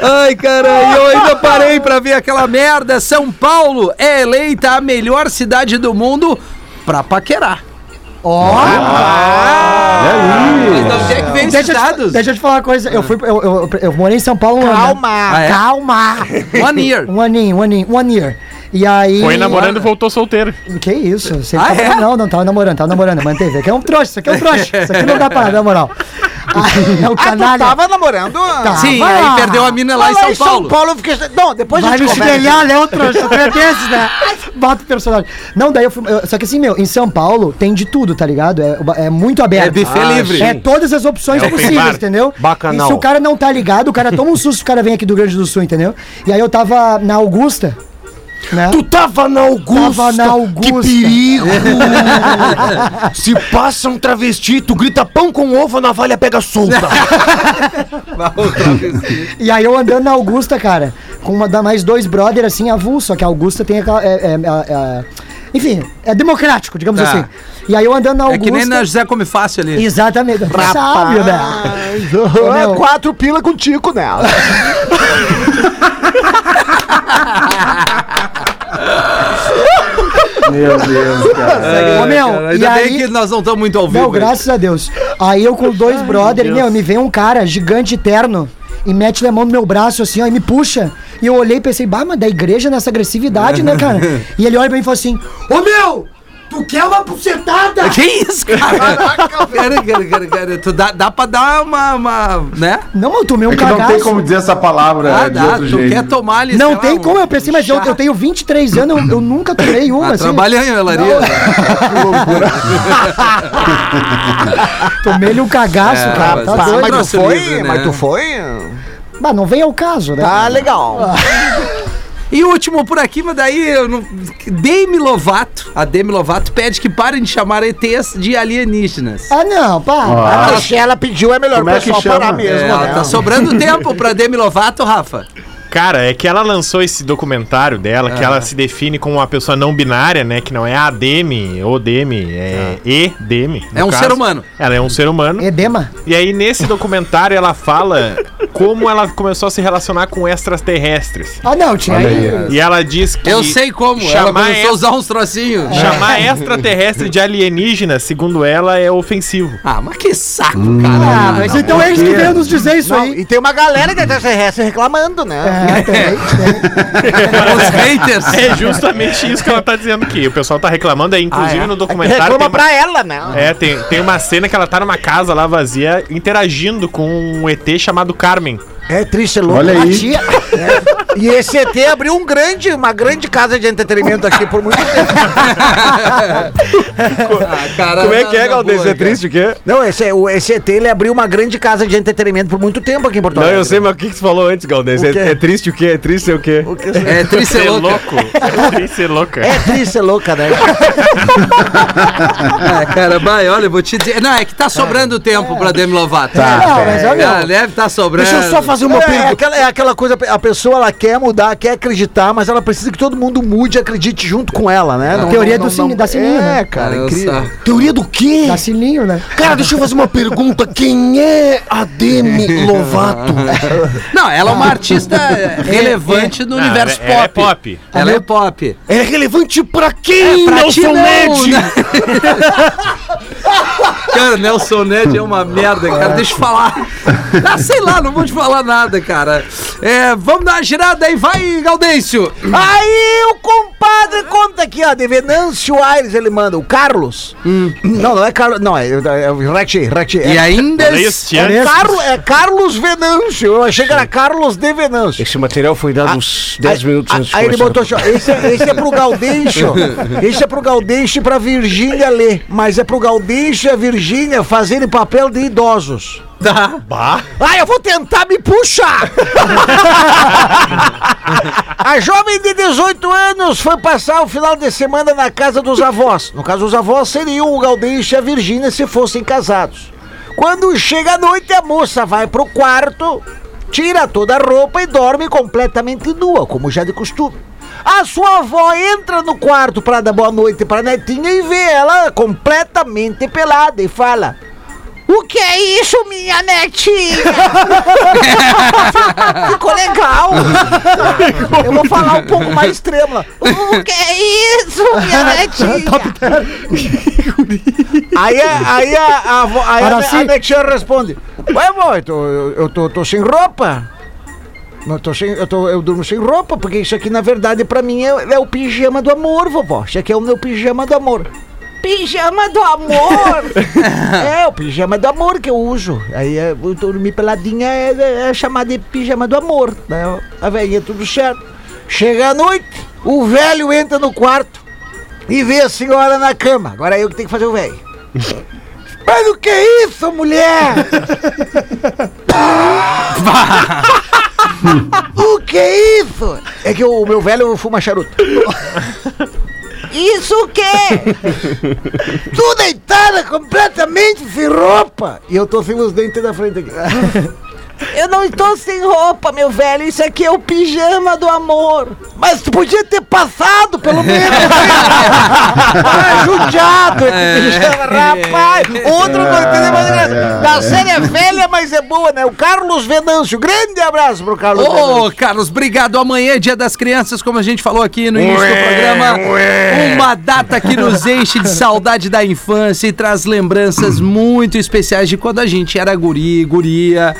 Ai, cara, eu ainda parei pra ver aquela merda. São Paulo é eleita a melhor cidade do mundo pra paquerar. Ó! Então, onde é que vem Deixa, eu te- dados? deixa eu te falar uma coisa. Eu, fui, eu, eu, eu morei em São Paulo um ano. Calma. Ah, é? Calma! One year. Um aninho, one year. E aí. Foi namorando e voltou solteiro. Que isso? Você Ah, tava- é? Não, não, tava namorando, tava namorando, manteve. Aqui é um trouxa, isso aqui é um trouxa. Isso aqui não dá pra dar moral. Aí, é o Ah, tu canalha. tava namorando? Tá. Sim, vai aí perdeu a mina lá Lá em São Paulo. eu fiquei... Não, depois Vai a gente me conversa. espelhar, Léo Trouxa, tu é desses, né? Bota o personagem. Não, daí eu fui. eu- só que assim, meu, em São Paulo tem de tudo, tá ligado? É, é muito aberto. É buffet livre. É todas as opções É possíveis, bar. entendeu? Bacanal. E se o cara não tá ligado, o cara toma um susto se o cara vem aqui do Rio Grande do Sul, entendeu? E aí eu tava na Augusta. Né? Tu tava na Augusta. Tava na Augusta. Que perigo. Se passa um travesti, tu grita pão com ovo, a navalha pega solta. E aí eu andando na Augusta, cara, com uma, da mais dois brother assim, avulso, só que a Augusta tem aquela. é- é- é- é- enfim, é democrático, digamos Tá. assim. E aí eu andando na É Augusta. que nem na José Come Fácil ali. Exatamente. Sabe, né? Ô, meu. É quatro pila com tico nela. Meu Deus, cara. Ô, meu, Cara, e ainda bem aí- que nós não estamos muito ao vivo. Não, graças a Deus. Aí eu com dois brother, meu, me vem um cara gigante terno e mete a mão no meu braço assim, ó, e me puxa. E eu olhei e pensei, bah, mas da igreja nessa agressividade, né, cara? E ele olha pra mim e fala assim: Ô meu! Tu quer uma bucetada? Que isso, cara? cara, cara, cara, cara. Tu dá, dá pra dar uma, uma né? Não, eu tomei um É que não cagaço. tem como dizer essa palavra Ah, de dá. outro Tu jeito. quer tomar ali, Não lá, tem um- como, eu pensei, mas eu, eu tenho 23 anos, eu, eu nunca tomei uma, Ah, assim. trabalha em helaria. Tomei-lhe um cagaço, É, cara. mas- Tá mas- doido. mas tu foi? livre, né? Mas tu foi? Mas não vem ao caso, né? Tá legal. E o último por aqui, mas daí eu não... Demi Lovato, a Demi Lovato pede que parem de chamar ETs de alienígenas. Ah, não, pá. A Michelle pediu, é melhor Como o é pessoal parar mesmo, É, né? tá sobrando tempo pra Demi Lovato, Rafa. Cara, é que ela lançou esse documentário dela, que ela se define como uma pessoa não binária, né? Que não é a Demi ou Demi, é E-Demi. no É um ser humano. Ela é um ser humano. Edema. E aí, nesse documentário, ela fala como ela começou a se relacionar com extraterrestres. Ah, não, tinha aí. E ela diz que. Eu sei como, ela chamar começou a usar uns trocinhos. Chamar extraterrestre de alienígena, segundo ela, é ofensivo. Ah, mas que saco, Hum. Ah, cara. mas então é eles que veio nos dizer isso Não, aí. e tem uma galera de extraterrestre reclamando, né? É, tem, tem. Os haters. É justamente isso que ela tá dizendo aqui. O pessoal tá reclamando, é, inclusive Ah, é? no documentário. Reclama uma- pra ela, né? É, tem, tem uma cena que ela tá numa casa lá vazia interagindo com um ET chamado Carmen. coming. É triste, é louco. Olha aí. É. E esse ET abriu um grande, uma grande casa de entretenimento aqui por muito tempo. Ah, cara, Como é na- que é, Galdês? É triste o quê? Não, esse, o, esse ET ele abriu uma grande casa de entretenimento por muito tempo aqui em Porto Não, Alegre. eu sei, mas o que, que tu falou antes, Galdês? O É, é triste o quê? É triste o quê? cara. É triste Ser ser louco. É triste ser louca. É triste, é louca, né? Ah, cara, vai, olha, eu vou te dizer. Não, é que tá sobrando tempo pra Demi Lovato. Não, mas olha, Ah, deve tá sobrando. Deixa eu só fazer uma pergunta. É aquela, é aquela coisa, a pessoa ela quer mudar, quer acreditar, mas ela precisa que todo mundo mude e acredite junto com ela, né? A teoria do sini- da sininho, É, né? cara, Ah, incrível. Teoria do quê? Dá sininho, né? Cara, deixa eu fazer uma pergunta. Quem é a Demi Lovato? Não, ela é uma artista relevante no Ah, universo ela- ela é pop. pop. Ela é pop. É relevante pra quem, Pra ti Nelson não, Ned? Cara, Nelson Ned é uma merda, cara. Deixa eu falar. Ah, sei lá, não vou te falar nada, cara. É, vamos dar uma girada aí, vai, Gaudêncio. Aí eu comprei padre, conta aqui, ó, de Venâncio Aires, ele manda, o Carlos. Não, não é Carlos, não, é, é, o Reti. E É, ainda. É. Carlos, é Carlos Venâncio, eu achei que era Carlos de Venâncio. Esse material foi dado uns 10 Aí- minutos antes de Aí ele botou assim, ó, esse, é- esse é pro Gaudêncio, esse é pro Gaudêncio e pra Virgínia ler, mas é pro Gaudêncio e a Virgínia fazerem papel de idosos. Tá. Ah, eu vou tentar me puxar! a jovem de 18 anos foi passar o final de semana na casa dos avós. No caso, os avós seriam o Gaudêncio e a Virgínia se fossem casados. Quando chega a noite, a moça vai pro quarto, tira toda a roupa e dorme completamente nua, como já de costume. A sua avó entra no quarto para dar boa noite pra netinha e vê ela completamente pelada e fala: o que é isso, minha netinha? Ficou legal. Eu vou falar um pouco mais trêmula. O que é isso, minha netinha? aí a, aí a, a, avó- aí a, Araci. a netinha responde: Ué, vó, eu eu, eu tô, tô sem roupa. Não, tô sem, eu, tô, eu durmo sem roupa, porque isso aqui, na verdade, pra mim é, é o pijama do amor, vovó. Isso aqui é o meu pijama do amor. Pijama do amor! é, o pijama do amor que eu uso. Aí é, eu dormir peladinha é, é chamado de pijama do amor. Né? A velhinha tudo certo. Chega a noite, o velho entra no quarto e vê a senhora na cama. Agora é eu que tenho que fazer o velho. Mas o que é isso, mulher? o que é isso? É que o meu velho fuma charuto. Isso o quê? tu deitada completamente sem roupa. E eu tô sem os dentes da frente aqui. Eu não estou sem roupa, meu velho. Isso aqui é o pijama do amor. Mas tu podia ter passado, pelo menos. ah, judiado esse pijama, rapaz. Outro entendeu mais graça. Da série é velha, mas é boa, né? O Carlos Venâncio. Grande abraço pro Carlos Ô, Venâncio. Carlos, obrigado. Amanhã é dia das crianças, como a gente falou aqui no início do programa. Uma data que nos enche de saudade da infância e traz lembranças muito especiais de quando a gente era guri, guria.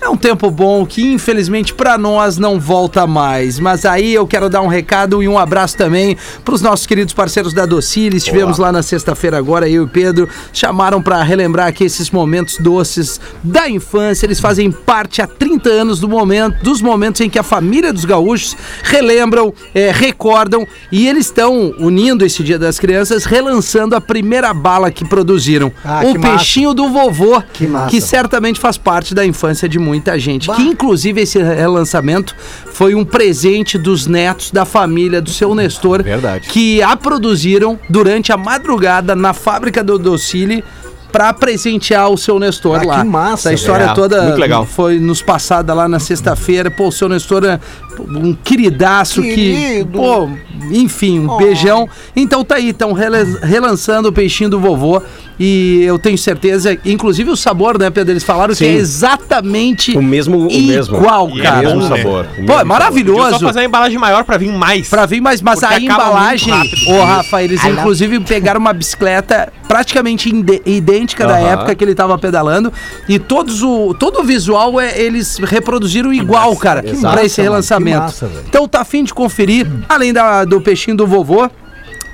É um tempo bom que, infelizmente, pra nós não volta mais. Mas aí eu quero dar um recado e um abraço também pros nossos queridos parceiros da Docile. Estivemos lá na sexta-feira agora, eu e o Pedro. Chamaram pra relembrar aqui esses momentos doces da infância. Eles fazem parte há 30 anos do momento, dos momentos em que a família dos gaúchos relembram, eh, recordam e eles estão unindo esse Dia das Crianças, relançando a primeira bala que produziram. Ah, o que massa. peixinho do vovô, Que massa. que certamente faz parte da infância de muita gente. Que inclusive esse relançamento foi um presente dos netos da família do seu Nestor, Verdade. que a produziram durante a madrugada na fábrica do Docile para presentear o seu Nestor Ah, lá. que massa, Essa história velho. toda Muito legal. foi nos passada lá na sexta-feira. Pô, o seu Nestor é um queridaço que, Querido. pô, enfim, um Oh. beijão. Então tá aí, estão relançando o peixinho do vovô e eu tenho certeza, inclusive o sabor, né, Pedro? Eles falaram que é Sim. exatamente O mesmo, o mesmo. igual, é cara. O mesmo sabor. o Pô, mesmo é maravilhoso. Só fazer uma embalagem maior pra vir mais. Pra vir, mas, mas Porque a embalagem, ô Rafa, eles inclusive pegaram uma bicicleta praticamente idêntica da época que ele tava pedalando e todos o, todo o visual é, eles reproduziram igual, cara, pra massa, esse relançamento. Massa, então tá afim de conferir, além da, do peixinho do vovô,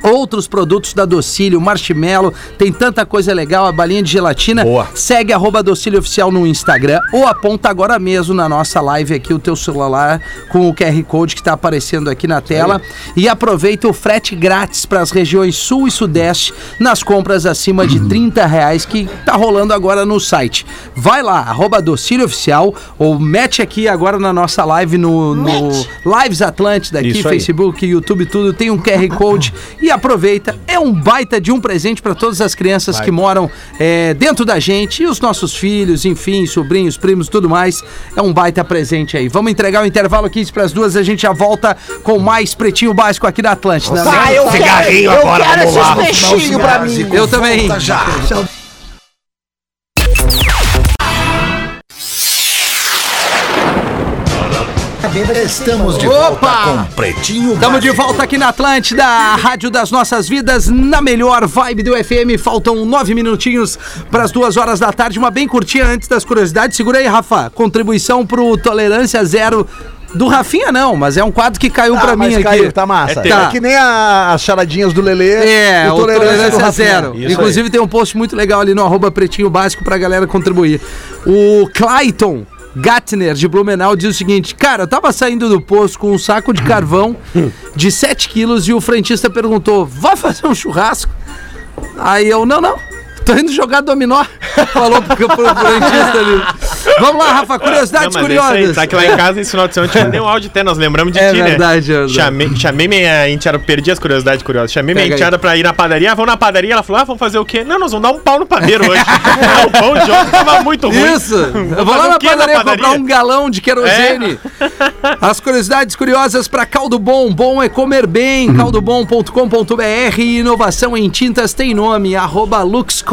Outros produtos da Docílio, marshmallow, tem tanta coisa legal, a balinha de gelatina. Boa. Segue arroba Docílio Oficial no Instagram ou aponta agora mesmo na nossa live aqui o teu celular com o QR Code que está aparecendo aqui na tela. E aproveita o frete grátis para as regiões Sul e Sudeste nas compras acima de 30 reais que tá rolando agora no site. Vai lá, arroba Docílio Oficial ou mete aqui agora na nossa live no, no Lives Atlântida aqui, Isso aí. Facebook, YouTube, tudo, tem um QR Code e aproveita. É um baita de um presente para todas as crianças que moram é, dentro da gente e os nossos filhos, enfim, sobrinhos, primos, tudo mais. É um baita presente aí. Vamos entregar o intervalo 15 para as duas, a gente já volta com mais Pretinho Básico aqui da Atlântida. né? Ah, eu Cigarrinho agora, eu quero vamos lá. esses peixinhos pra mim. Eu também. Estamos de Opa! volta com Pretinho Estamos de volta aqui na Atlântida, a Rádio das Nossas Vidas, na melhor vibe do FM. Faltam nove minutinhos para as duas horas da tarde. Uma bem curtinha antes das curiosidades. Segura aí, Rafa. Contribuição pro Tolerância Zero Do Rafinha não, mas é um quadro que caiu pra Ah, mim mas aqui. caiu, tá massa. É É, teu. que nem a- as charadinhas do Lelê. É, e o Tolerância Tolerância. Zero. Isso Inclusive tem um post muito legal ali no arroba pretinho básico pra galera contribuir. O Clayton Gatner, de Blumenau, diz o seguinte: Cara, eu tava saindo do posto com um saco de carvão de 7 quilos e o frentista perguntou: Vai fazer um churrasco? Aí eu, não, não. Tô indo jogar dominó. Falou pro, pro, pro frentista ali. Vamos lá, Rafa, curiosidades Não, curiosas. Tá que lá em casa esse final de semana eu te mandei um áudio até, nós lembramos de É ti, verdade, é né? verdade. Chamei, chamei minha enteada, perdi as curiosidades curiosas. Chamei minha Pega enteada pra ir na padaria, ah, vamos na padaria, ela falou, ah, vamos fazer o quê? Não, nós vamos dar um pau no padeiro hoje. O pão de ontem tava muito ruim. Isso! Eu vou lá na quê padaria, comprar um galão de querosene. É. As curiosidades curiosas para Caldo Bom. Bom é comer bem. caldobom.com.br. Inovação em tintas tem nome. Arroba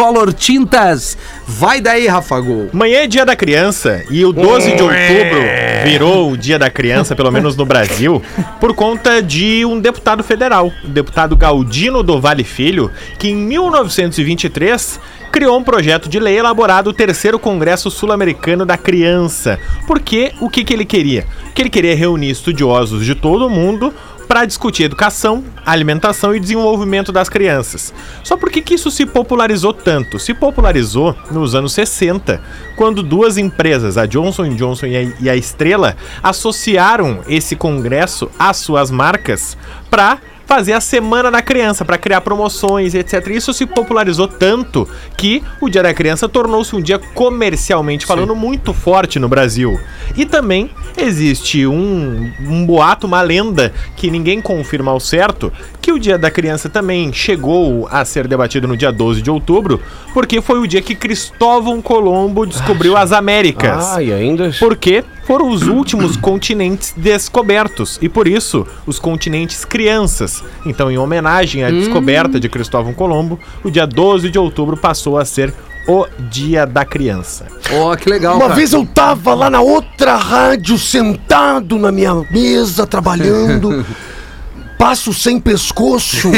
Luxcolor Tintas. Vai daí, Rafa Gol. Amanhã é dia da criança e o 12 de outubro virou o dia da criança, pelo menos no Brasil, por conta de um deputado federal, o deputado Galdino do Vale Filho, que em 1923 criou um projeto de lei elaborado o terceiro Congresso Sul-Americano da Criança. Porque o que, que ele queria? Que ele queria reunir estudiosos de todo o mundo para discutir educação, alimentação e desenvolvimento das crianças. Só por que isso se popularizou tanto? Se popularizou nos anos 60, quando duas empresas, a Johnson Johnson e a Estrela, associaram esse congresso às suas marcas para fazer a Semana da Criança, para criar promoções, etc. Isso se popularizou tanto que o Dia da Criança tornou-se um dia comercialmente falando muito forte no Brasil. E também existe um, um boato, uma lenda que ninguém confirma ao certo, que o Dia da Criança também chegou a ser debatido no dia 12 de outubro, porque foi o dia que Cristóvão Colombo descobriu as Américas. Ai, ainda. Porque foram os últimos continentes descobertos e por isso os continentes crianças. Então, em homenagem à descoberta de Cristóvão Colombo, o dia 12 de outubro passou a ser o Dia da Criança. Ó, que legal, Uma cara. vez eu tava lá na outra rádio, sentado na minha mesa, trabalhando. Passo sem pescoço.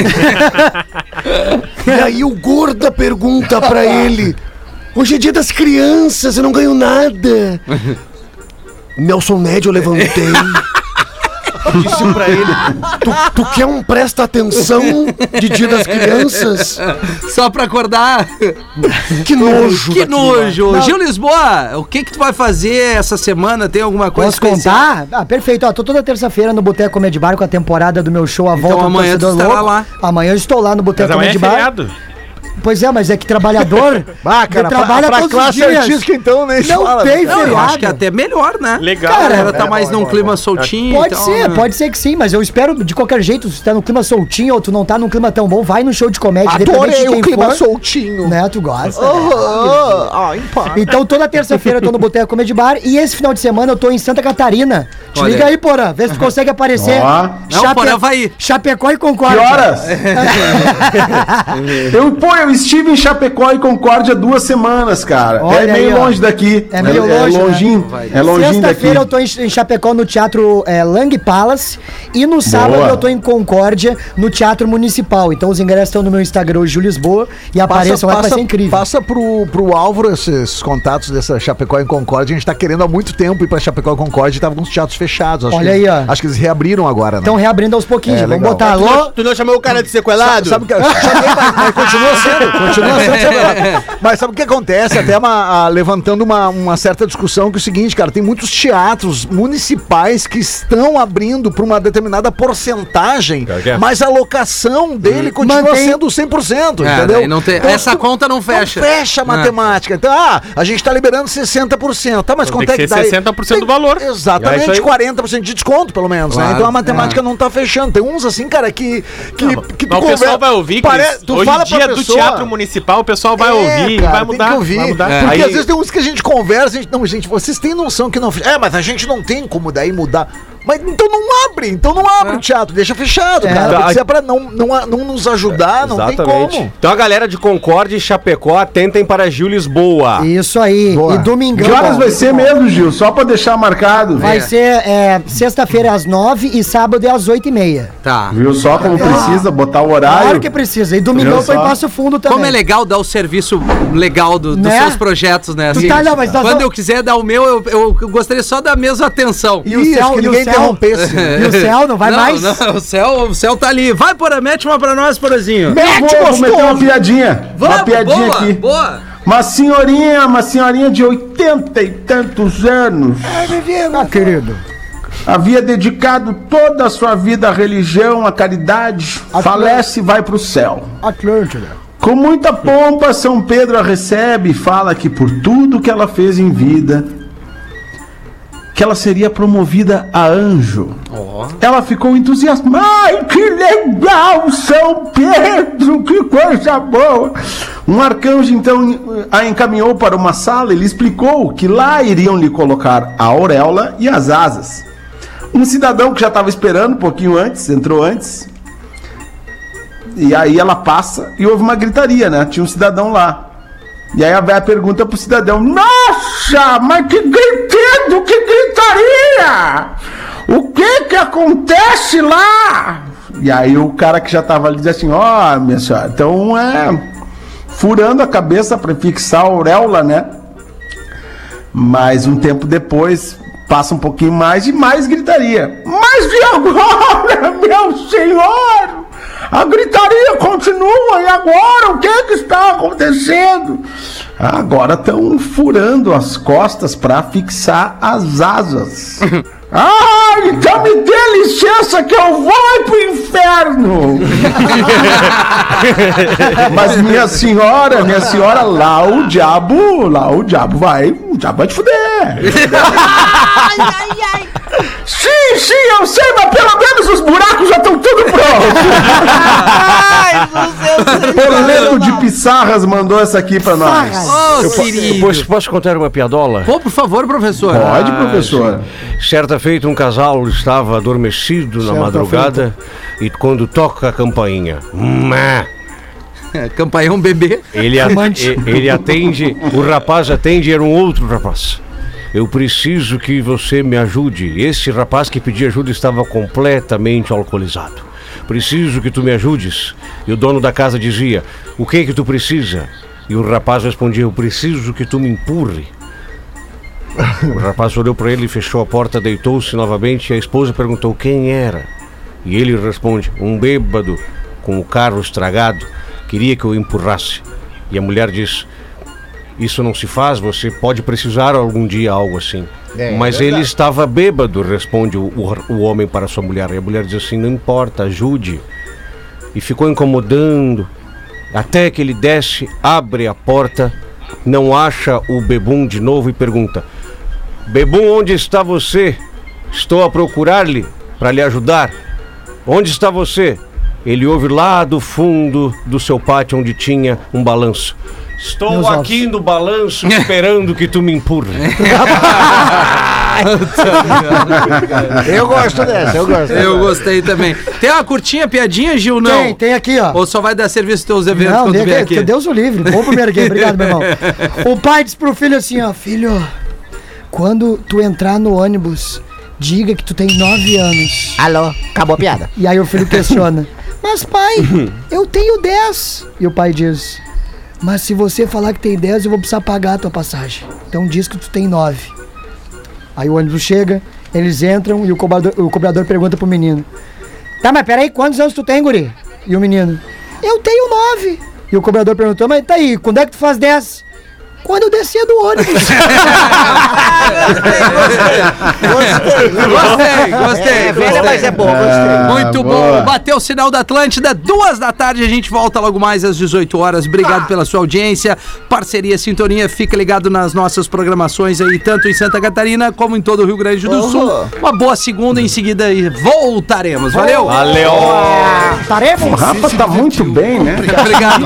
e aí o Gorda pergunta pra ele: Hoje é dia das crianças, eu não ganho nada. Nelson Médio, eu levantei. Disse pra ele: tu, tu quer um presta atenção de dia das crianças? Só pra acordar. Que nojo. Que nojo. Gil Lisboa, o que que tu vai fazer essa semana? Tem alguma coisa Posso contar? Ah, perfeito. Ó, tô toda terça-feira no Boteco Comedy Bar com a temporada do meu show A Volta Então amanhã tu estará lá. Amanhã eu estou lá no Boteco é Comedy Bar. feriado. Pois é, mas é que trabalhador Ah, cara, trabalha pra, pra classe dias. artística, então, nem Não fala, tem né? Não, eu feriado. acho que é até melhor, né? Legal. A galera né? tá mais num clima soltinho. Pode então, ser, né? pode ser que sim, mas eu espero de qualquer jeito, se tu tá no clima soltinho ou tu não tá num clima tão bom, vai no show de comédia, Adorei o clima for, soltinho. né, tu gosta. Ah, ah, em paz. Então toda terça-feira eu tô no Boteco Comedy Bar e esse final de semana eu tô em Santa Catarina. Te Olha liga aí. Porã, vê se tu consegue aparecer. Ó. Não, Porã vai. Chapecó e Que Concórdia. horas? eu, eu estive em Chapecó e Concórdia duas semanas, cara. Olha é meio aí, ó. longe daqui. É meio longe, né? longinho. É longinho daqui. Sexta-feira eu tô em, Chapecó no Teatro é, Lang Palace e no sábado Boa. eu tô em Concórdia no Teatro Municipal. Então os ingressos estão no meu Instagram, o Júlio Lisboa, e apareçam lá que vai ser incrível. Passa pro, pro Álvaro esses contatos dessa Chapecó em Concórdia. A gente tá querendo há muito tempo ir pra Chapecó em Concórdia e tava com os teatros fechados. Acho Olha que, aí, ó. Acho que eles reabriram agora, né? Estão reabrindo aos pouquinhos. É, Vamos legal. botar Tu alô. não, tu não chamou o cara de sequelado? Sabe o que? Chamei, mas, mas continua sendo, continua sendo. Mas sabe o que acontece? Até uma, a- levantando uma, uma certa discussão que é o seguinte, cara, tem muitos teatros municipais que estão abrindo para uma determinada porcentagem, que é. mas a locação dele continua Mantém- sendo 100%, É, entendeu? não tem- essa tu- conta não fecha. Não fecha a É. matemática. Então, ah, a gente tá liberando 60%. Tá, mas Então quanto tem é que que dá? ser aí? 60% do Tem- valor. É Exatamente, aí. 40% de desconto, pelo menos, né? Claro. Então a matemática não tá fechando. Tem uns assim, cara, que. que, que Mas o pessoal vai ouvir, Cris. Pare- tu Hoje fala dia pra do pessoa- Teatro Municipal, o pessoal vai É, ouvir, cara, vai tem mudar. que ouvir. Vai mudar. Porque Aí- às vezes tem uns que a gente conversa, a gente, não, gente, vocês têm noção que não. É, mas a gente não tem como daí mudar. Mas então não abre, então não abre o teatro, deixa fechado, É. cara. Tá. Se é pra não, não, não nos ajudar, não tem como. Então a galera de Concórdia e Chapecó atentem para Gil Lisboa. Isso aí. Boa. E domingão. Que horas vai ser mesmo, Gil? Só pra deixar marcado. Vai ser é, sexta-feira às nove e sábado é às oito e meia. Tá. Viu só como precisa botar o horário? Claro que precisa. E domingão só? Passo Fundo também. Como é legal dar o serviço legal do- dos Né? seus projetos, né? Tu tá, não, quando eu quiser dar o meu, eu, eu gostaria só da mesma atenção. E o Isso, Cel- que e o ninguém interrompesse. E o céu não vai não, mais? Não, o céu, o céu tá ali. Vai, Porã, mete uma pra nós, Porazinho. Mete, Vou, vou meter uma piadinha. uma piadinha boa, aqui. boa. Uma senhorinha, uma senhorinha de oitenta e tantos anos. Ah, querido. Havia dedicado toda a sua vida à religião, à caridade. Falece e vai pro céu. Atlântida. Com muita pompa, São Pedro a recebe e fala que por tudo que ela fez em vida, que ela seria promovida a anjo. Ela ficou entusiasmada. Ai, que legal, São Pedro, que coisa boa. Um arcanjo então a encaminhou para uma sala e lhe explicou que lá iriam lhe colocar a auréola e as asas. Um cidadão que já estava esperando um pouquinho antes, entrou antes, e aí ela passa e houve uma gritaria, né? Tinha um cidadão lá. E aí a véia pergunta pro cidadão: Nossa, mas que gritando, que gritaria! O que que acontece lá? E aí o cara que já tava ali diz assim: Ó, minha senhora, então é. Furando a cabeça para fixar a auréola, né? Mas um tempo depois, passa um pouquinho mais e mais gritaria. Mas e agora, meu senhor? A gritaria continua e agora o que que está acontecendo? Agora estão furando as costas para fixar as asas. Ah, então me dê licença que eu vou pro inferno! Mas minha senhora, minha senhora, lá o diabo, lá o diabo vai, o diabo vai te fuder. Sim, sim, eu sei, mas pelo menos os buracos já estão tudo prontos. Poleto de Pissarras mandou essa aqui pra nós. Ô, Eu querido. posso, posso contar uma piadola? Pô, por favor, professor. Pode, professor. Certa feita, um casal estava adormecido na madrugada e quando toca a campainha, má, É, Campanhão bebê. ele, a- ele atende, o rapaz atende era um outro rapaz. Eu preciso que você me ajude. Esse rapaz que pediu ajuda estava completamente alcoolizado. Preciso que tu me ajudes. E o dono da casa dizia: O que é que tu precisa? E o rapaz respondia: Eu preciso que tu me empurre. O rapaz olhou para ele, fechou a porta, deitou-se novamente e a esposa perguntou quem era. E ele responde: Um bêbado com o carro estragado queria que eu empurrasse. E a mulher diz: Isso não se faz, você pode precisar algum dia algo assim. Mas ele estava bêbado, responde o, o, o homem para sua mulher. E a mulher diz assim: Não importa, ajude. E ficou incomodando até que ele desce, abre a porta, não acha o bebum de novo e pergunta: Bebum, onde está você? Estou a procurar-lhe para lhe ajudar. Onde está você? Ele ouve lá do fundo do seu pátio onde tinha um balanço. Estou Meus aqui no balanço esperando que tu me empurre. Eu gosto dessa, eu gosto. Eu gostei também. Tem uma curtinha piadinha, Gil? Não. Tem, tem aqui, ó. Ou só vai dar serviço teus eventos Não, quando vier aqui? que Deus o livre. Bom primeiro aqui, obrigado, meu irmão. O pai disse pro filho assim, ó, filho, quando tu entrar no ônibus, diga que tu tem nove anos. Alô, acabou a piada. E aí o filho questiona, mas pai, eu tenho dez. E o pai diz, mas se você falar que tem dez, eu vou precisar pagar a tua passagem. Então diz que tu tem nove. Aí o ônibus chega, eles entram e o cobrador, o cobrador pergunta pro menino, tá, mas peraí, quantos anos tu tem, guri? E o menino, eu tenho nove. E o cobrador perguntou, mas tá aí, quando é que tu faz dez? Quando eu descia do ônibus. Gostei, gostei. É velha, gostei. mas é boa, gostei. Muito boa. bom. Bateu o sinal da Atlântida, duas da tarde. A gente volta logo mais às 18 horas. Obrigado pela sua audiência, parceria, sintonia. Fica ligado nas nossas programações aí, tanto em Santa Catarina como em todo o Rio Grande do Sul. Uma boa segunda em seguida e voltaremos. Valeu? Valeu! O Tarefa. Rafa tá muito bem, né? Obrigado.